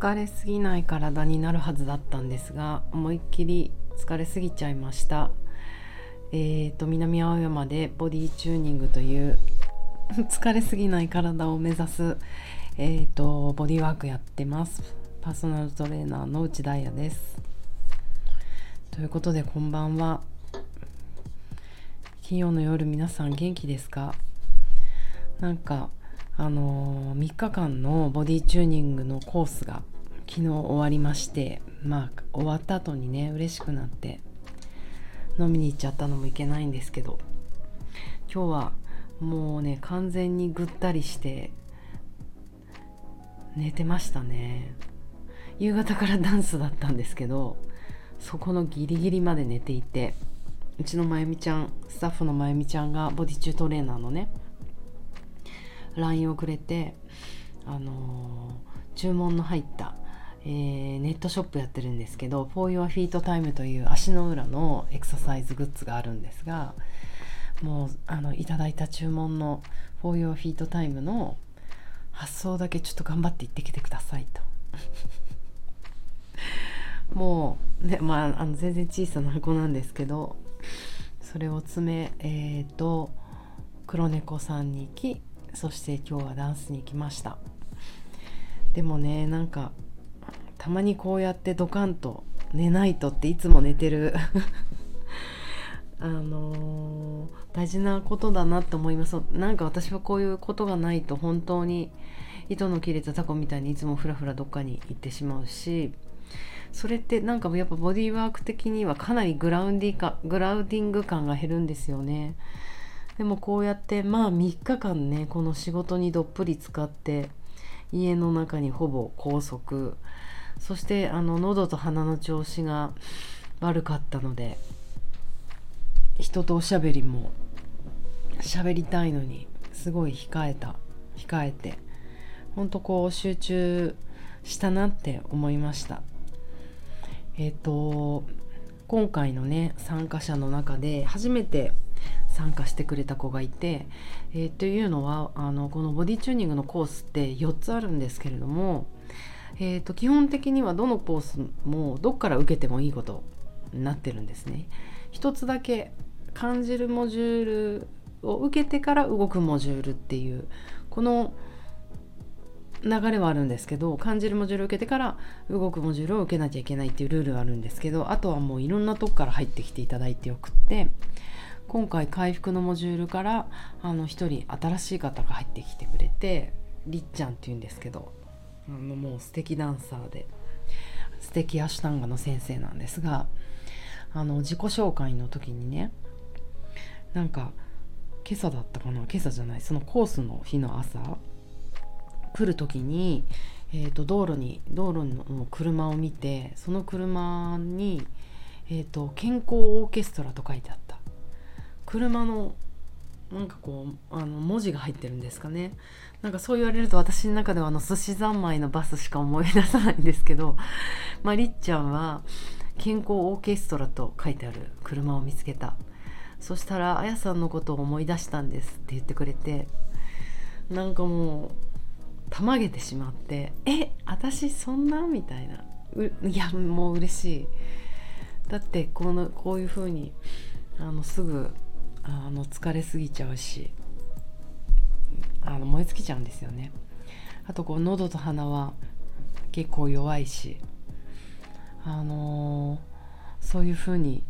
疲れすぎない体になるはずだったんですが思いっきり疲れすぎちゃいました。えーと南青山でボディチューニングという 疲れすぎない体を目指す、えーと、ボディワークやってます。パーソナルトレーナーの内田彩です。ということでこんばんは。金曜の夜皆さん元気ですか？なんかあのー、3日間のボディチューニングのコースが昨日終わりましてまあ終わった後にね嬉しくなって飲みに行っちゃったのもいけないんですけど今日はもうね完全にぐったりして寝てましたね。夕方からダンスだったんですけどそこのギリギリまで寝ていてうちのまゆみちゃんスタッフのまゆみちゃんがボディチュートレーナーのね LINE をくれてあのー、注文の入った、えー、ネットショップやってるんですけど For Your Feet Time という足の裏のエクササイズグッズがあるんですがもうあのいただいた注文の For Your Feet Time の発送だけちょっと頑張って行ってきてくださいと。もうねまああの全然小さな子なんですけどそれを詰めえっ、ー、と黒猫さんに行きそして今日はダンスに行きました。でもねなんかたまにこうやってドカンと寝ないとっていつも寝てる。あのー、大事なことだなって思います。なんか私はこういうことがないと本当に糸の切れたタコみたいにいつもフラフラどっかに行ってしまうし。それってなんかやっぱボディーワーク的にはかなりグラウンディかグラウディング感が減るんですよね。でもこうやってまあ3日間ねこの仕事にどっぷり使って家の中にほぼ拘束。そしてあの喉と鼻の調子が悪かったので人とおしゃべりも喋りたいのにすごい控えた控えてほんとこう集中したなって思いました。えっ、と今回のね参加者の中で初めて参加してくれた子がいて、えー、というのはあのこのボディチューニングのコースって4つあるんですけれども、えー、と基本的にはどのコースもどっから受けてもいいことになってるんですね。一つだけ感じるモジュールを受けてから動くモジュールっていうこの流れはあるんですけど感じるモジュールを受けてから動くモジュールを受けなきゃいけないっていうルールがあるんですけどあとはもういろんなとこから入ってきていただいてよくって今回回復のモジュールからあの1人新しい方が入ってきてくれてりっちゃんっていうんですけど。あのもう素敵ダンサーで。素敵アシュタンガの先生なんですがあの自己紹介の時にねなんか今朝だったかな今朝じゃないそのコースの日の朝来る時に、えーと、道路に道路の車を見てその車に、えーと「健康オーケストラ」と書いてあった。車のなんかこうあの文字が入ってるんですかね。なんかそう言われると私の中ではあの寿司三昧のバスしか思い出さないんですけど、まあ、りっちゃんは健康オーケストラと書いてある車を見つけた。そしたら「あやさんのことを思い出したんです」って言ってくれてなんかもうたまげてしまって「え私そんな?」みたいな。いやもう嬉しい。だってこのこういう風にあにすぐあの疲れすぎちゃうし。あの燃え尽きちゃうんですよね。あとこう喉と鼻は結構弱いし。あのー、そういう風に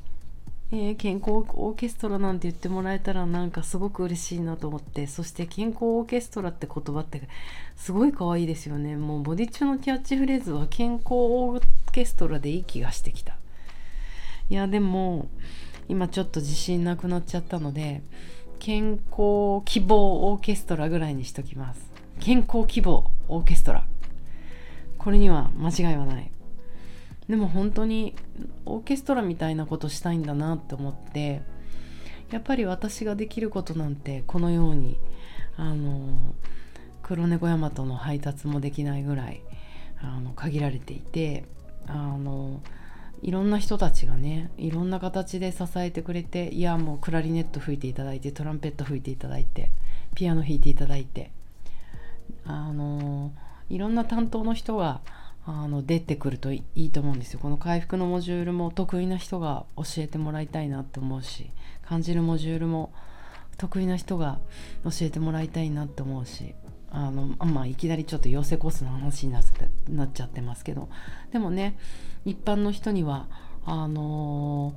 えー、健康オーケストラなんて言ってもらえたらなんかすごく嬉しいなと思って。そして健康オーケストラって言葉ってすごい可愛いですよね。もうボディ中のキャッチフレーズは健康オーケストラでいい気がしてきた。いやでも今ちょっと自信なくなっちゃったので健康希望オーケストラぐらいにしときます。健康希望オーケストラ。これには間違いはない。でも本当にオーケストラみたいなことしたいんだなって思ってやっぱり私ができることなんてこのようにあの黒猫ヤマトの配達もできないぐらいあの限られていてあのいろんな人たちがねいろんな形で支えてくれていやもうクラリネット吹いていただいてトランペット吹いていただいてピアノ弾いていただいてあのいろんな担当の人があの出てくるといいと思うんですよ。この回復のモジュールも得意な人が教えてもらいたいなって思うし感じるモジュールも得意な人が教えてもらいたいなって思うし。あのまあいきなりちょっと養成コースの話にななっちゃってますけど。でもね一般の人にはあのー、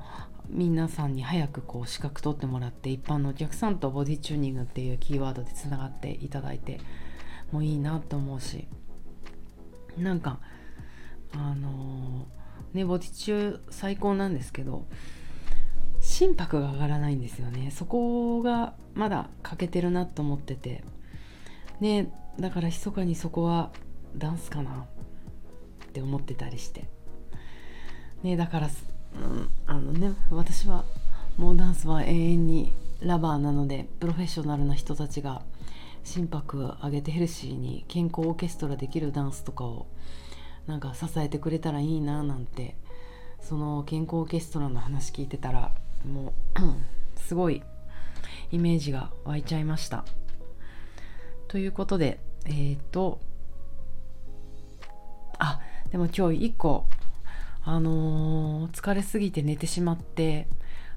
皆さんに早くこう資格取ってもらって一般のお客さんとボディチューニングっていうキーワードでつながっていただいてもいいなと思うし。なんかあの、ねボディ中最高なんですけど心拍が上がらないんですよね。そこがまだ欠けてるなと思ってて。ねだから密かにそこはダンスかなって思ってたりしてねだから、うん、あのね私はもうダンスは永遠にラバーなのでプロフェッショナルな人たちが心拍を上げてヘルシーに健康オーケストラできるダンスとかをなんか支えてくれたらいいななんてその健康オーケストラの話聞いてたらもうすごいイメージが湧いちゃいました。ということでえっ、ー、とあでも今日1個あのー、疲れすぎて寝てしまって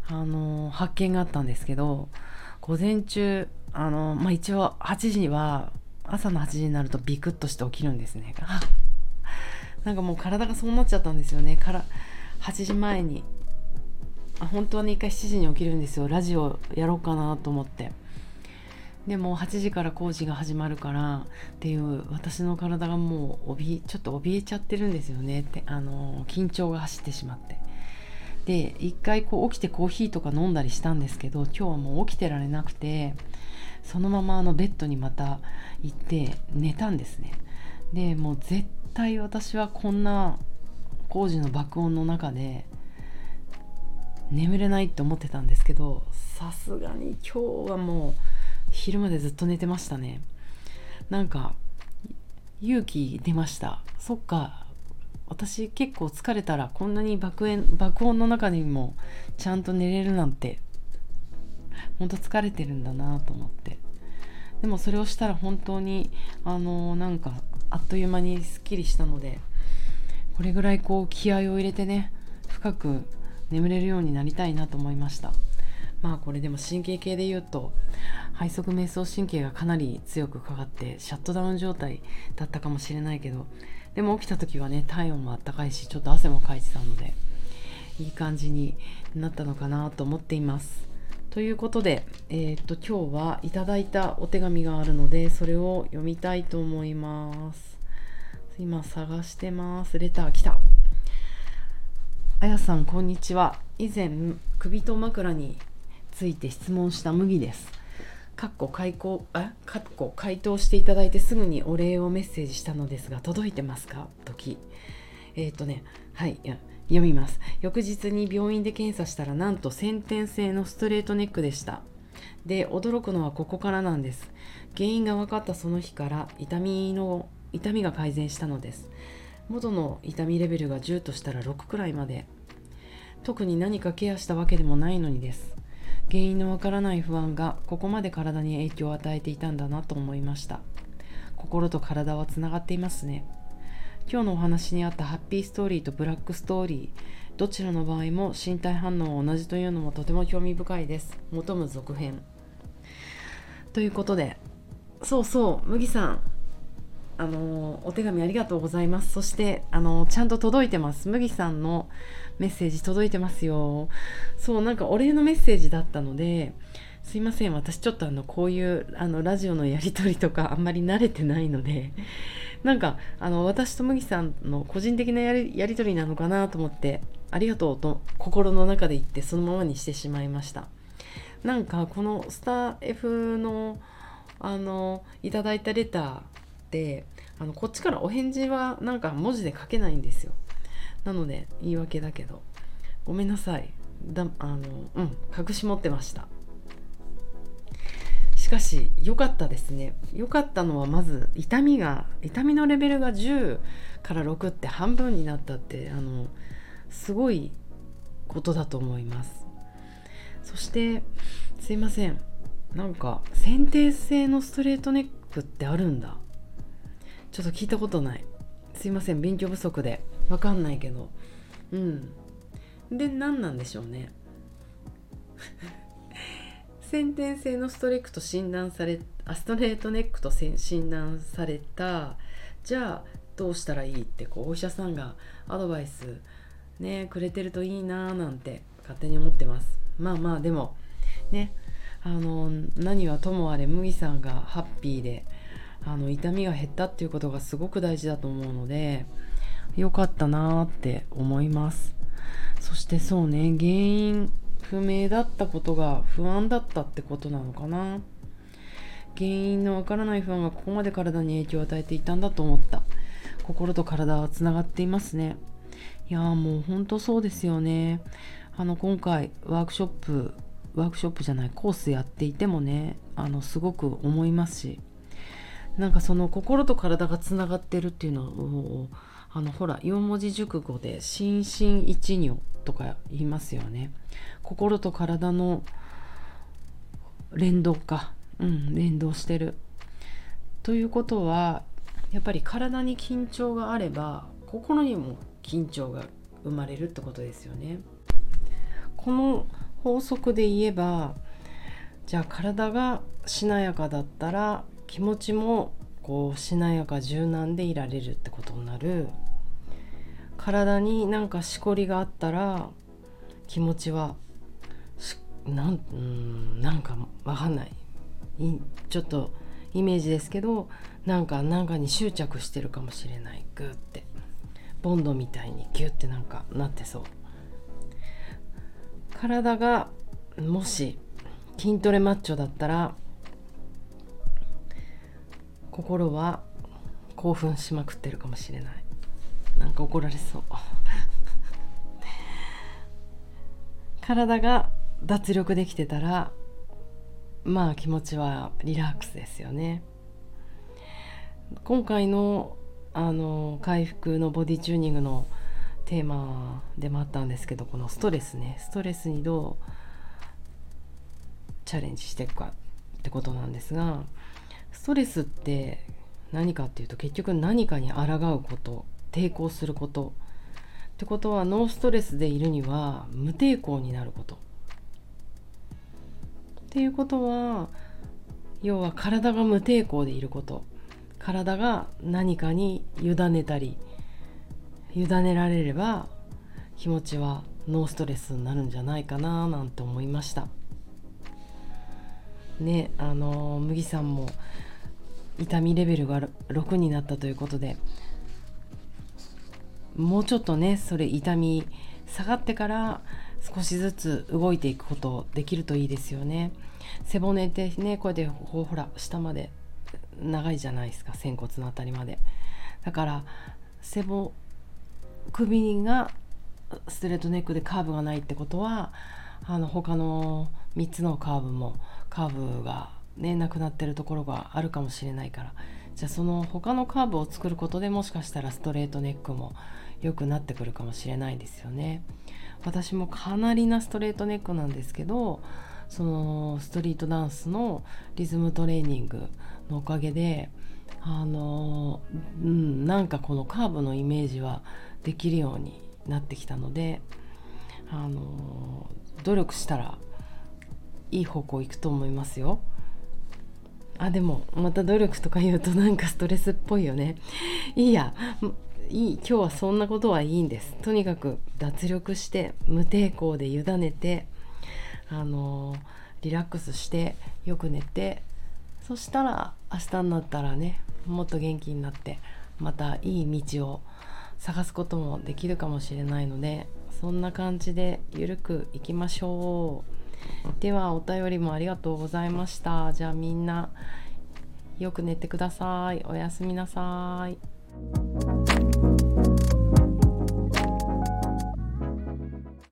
あのー、発見があったんですけど午前中あのまあ一応8時には朝の8時になるとビクッとして起きるんですね。なんかもう体がそうなっちゃったんですよね。から8時前にあ本当はね一回7時に起きるんですよ。ラジオやろうかなと思って。でも8時から工事が始まるからっていう私の体がもう怯ちょっと怯えちゃってるんですよね。ってあの緊張が走ってしまって。で一回こう起きてコーヒーとか飲んだりしたんですけど今日はもう起きてられなくてそのままあのベッドにまた行って寝たんですね。でもう絶対私はこんな工事の爆音の中で眠れないって思ってたんですけどさすがに今日はもう昼までずっと寝てましたね。なんか勇気出ました。そっか。私結構疲れたらこんなに爆炎爆音の中にもちゃんと寝れるなんてほんと疲れてるんだなと思って。でもそれをしたら本当にあのなんかあっという間にすっきりしたのでこれぐらいこう気合を入れてね深く眠れるようになりたいなと思いました。まあこれでも神経系で言うと背側瞑想神経がかなり強くかかってシャットダウン状態だったかもしれないけどでも起きた時はね体温もあったかいしちょっと汗もかいてたのでいい感じになったのかなと思っています。ということで、えー、っと今日はいただいたお手紙があるのでそれを読みたいと思います。今探してます。レター来た。あやさんこんにちは。以前首と枕について質問した麦です。かっこ開口あかっこ回答していただいてすぐにお礼をメッセージしたのですが届いてますか？時。えっ、ー、とねはい読みます。翌日に病院で検査したらなんと先天性のストレートネックでした。で驚くのはここからなんです。原因が分かったその日から痛みの痛みが改善したのです。元の痛みレベルが10としたら6くらいまで。特に何かケアしたわけでもないのにです。原因のわからない不安がここまで体に影響を与えていたんだなと思いました。心と体はつながっていますね。今日のお話にあったハッピーストーリーとブラックストーリーどちらの場合も身体反応は同じというのもとても興味深いです。求む続編。ということでそうそう麦さん。あのお手紙ありがとうございます。そしてあのちゃんと届いてます。麦さんのメッセージ届いてますよ。そうなんかお礼のメッセージだったのですいません。私ちょっとあのこういうあのラジオのやり取りとかあんまり慣れてないのでなんかあの私と麦さんの個人的なやりやり取りなのかなと思ってありがとうと心の中で言ってそのままにしてしまいました。なんかこのスター F のあのいただいたレターってあのこっちからお返事はなんか文字で書けないんですよ。なので言い訳だけど。ごめんなさい。だあのうん隠し持ってました。しかし良かったですね。良かったのはまず痛みが痛みのレベルが10から6って半分になったってあのすごいことだと思います。そしてすいません。なんか先天性のストレートネックってあるんだ。ちょっと聞いたことない。すいません勉強不足で。分かんないけど。うん。で何なんでしょうね。先天性のストレックと診断されあストレートネックと診断された。じゃあどうしたらいいってこうお医者さんがアドバイスねくれてるといいなーなんて勝手に思ってます。まあまあでもね。あの何はともあれ麦さんがハッピーであの痛みが減ったっていうことがすごく大事だと思うので良かったなーって思います。そしてそうね原因不明だったことが不安だったってことなのかな。原因のわからない不安がここまで体に影響を与えていたんだと思った。心と体はつながっていますね。いやーもうほんとそうですよね。あの今回ワークショップワークショップじゃないコースやっていてもねあのすごく思いますし。なんかその心と体がつながってるっていうのをあのほら4文字熟語で「心身一如」とか言いますよね。心と体の連動か。うん連動してる。ということはやっぱり体に緊張があれば心にも緊張が生まれるってことですよね。この法則で言えばじゃあ体がしなやかだったら気持ちもこうしなやか柔軟でいられるってことになる。体になんかしこりがあったら気持ちはなんうんなんかわかんないちょっとイメージですけどなんかなんかに執着してるかもしれない。グーって。ボンドみたいにギュッてなんかなってそう。体がもし筋トレマッチョだったら心は興奮しまくってるかもしれない。なんか怒られそう。体が脱力できてたらまあ気持ちはリラックスですよね。今回のあの回復のボディチューニングのテーマでもあったんですけどこのストレスね。ストレスにどうチャレンジしていくかってことなんですがストレスって何かっていうと結局何かに抗うこと抵抗することってことはノーストレスでいるには無抵抗になること。っていうことは要は体が無抵抗でいること。体が何かに委ねたり委ねられれば気持ちはノーストレスになるんじゃないかななんて思いました。ねあの麦さんも痛みレベルが6になったということでもうちょっとねそれ痛み下がってから少しずつ動いていくことできるといいですよね。背骨ってねこうやってほら下まで長いじゃないですか仙骨の辺りまで。だから背骨首がストレートネックでカーブがないってことはあの他の3つのカーブもカーブがねなくなってるところがあるかもしれないからじゃあその他のカーブを作ることでもしかしたらストレートネックも良くなってくるかもしれないですよね。私もかなりなストレートネックなんですけどそのストリートダンスのリズムトレーニングのおかげであのうんなんかこのカーブのイメージはできるようになってきたのであの努力したらいい方向行くと思いますよ。あでもまた努力とか言うとなんかストレスっぽいよね。いいやいい今日はそんなことはいいんですとにかく脱力して無抵抗で委ねてあのリラックスしてよく寝てそしたら明日になったらねもっと元気になってまたいい道を探すこともできるかもしれないのでそんな感じでゆるくいきましょうではお便りもありがとうございました。じゃあみんなよく寝てください。おやすみなさい。thank you